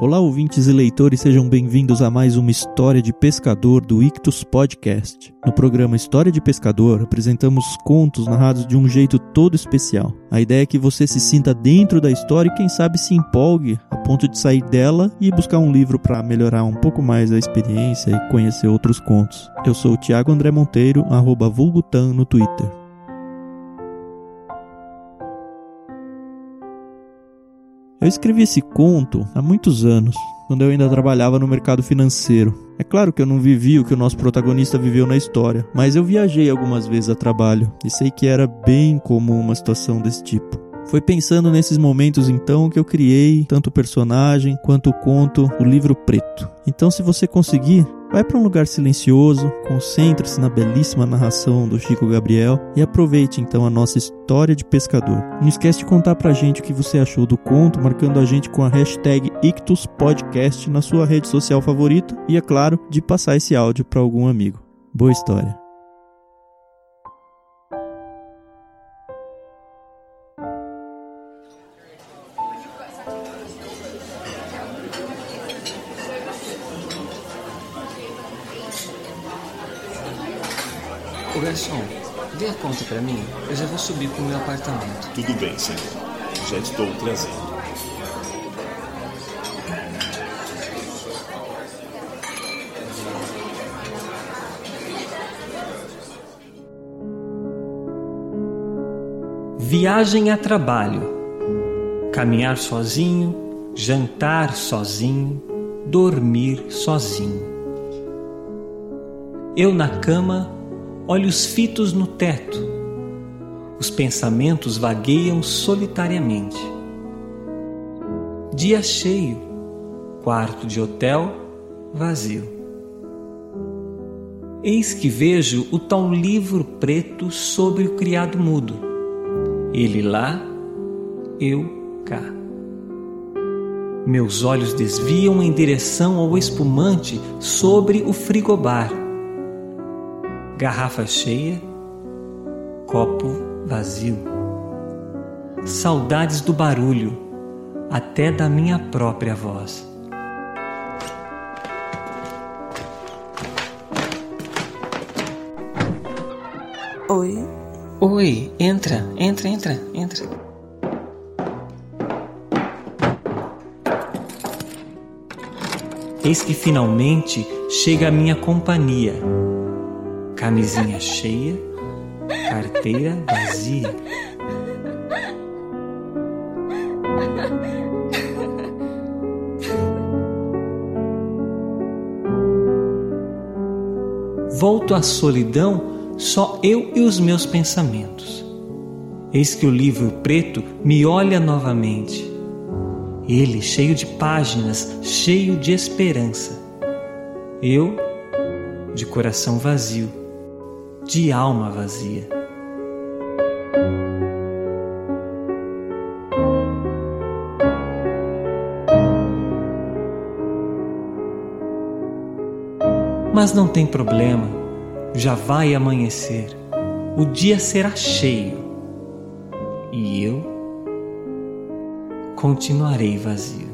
Olá, ouvintes e leitores, sejam bem-vindos a mais uma História de Pescador do Ictus Podcast. No programa História de Pescador, apresentamos contos narrados de um jeito todo especial. A ideia é que você se sinta dentro da história e, quem sabe, se empolgue a ponto de sair dela e buscar um livro para melhorar um pouco mais a experiência e conhecer outros contos. Eu sou o Thiago André Monteiro, arroba Vulgutan no Twitter. Eu escrevi esse conto há muitos anos, quando eu ainda trabalhava no mercado financeiro. É claro que eu não vivi o que o nosso protagonista viveu na história, mas eu viajei algumas vezes a trabalho e sei que era bem comum uma situação desse tipo. Foi pensando nesses momentos então que eu criei tanto o personagem quanto o conto O Livro Preto. Então, se você conseguir, Vai para um lugar silencioso, concentre-se na belíssima narração do Chico Gabriel e aproveite então a nossa história de pescador. Não esquece de contar pra gente o que você achou do conto, marcando a gente com a hashtag IctusPodcast na sua rede social favorita e, é claro, de passar esse áudio para algum amigo. Boa história! Ô garçom, dê a conta pra mim. Eu já vou subir pro meu apartamento. Tudo bem, senhor. Já estou trazendo. Viagem a trabalho. Caminhar sozinho, jantar sozinho, dormir sozinho. Eu na cama olhos fitos no teto. Os pensamentos vagueiam solitariamente. Dia cheio, quarto de hotel vazio. Eis que vejo o tal livro preto sobre o criado mudo. Ele lá, eu cá. Meus olhos desviam em direção ao espumante sobre o frigobar garrafa cheia, copo vazio. Saudades do barulho, até da minha própria voz. Oi. Oi, entra, entra, entra, entra. Eis que finalmente chega a minha companhia Camisinha cheia, carteira vazia. Volto à solidão, só eu e os meus pensamentos. Eis que o livro preto me olha novamente. Ele cheio de páginas, cheio de esperança. Eu, de coração vazio de alma vazia. Mas não tem problema, já vai amanhecer, o dia será cheio e eu continuarei vazio.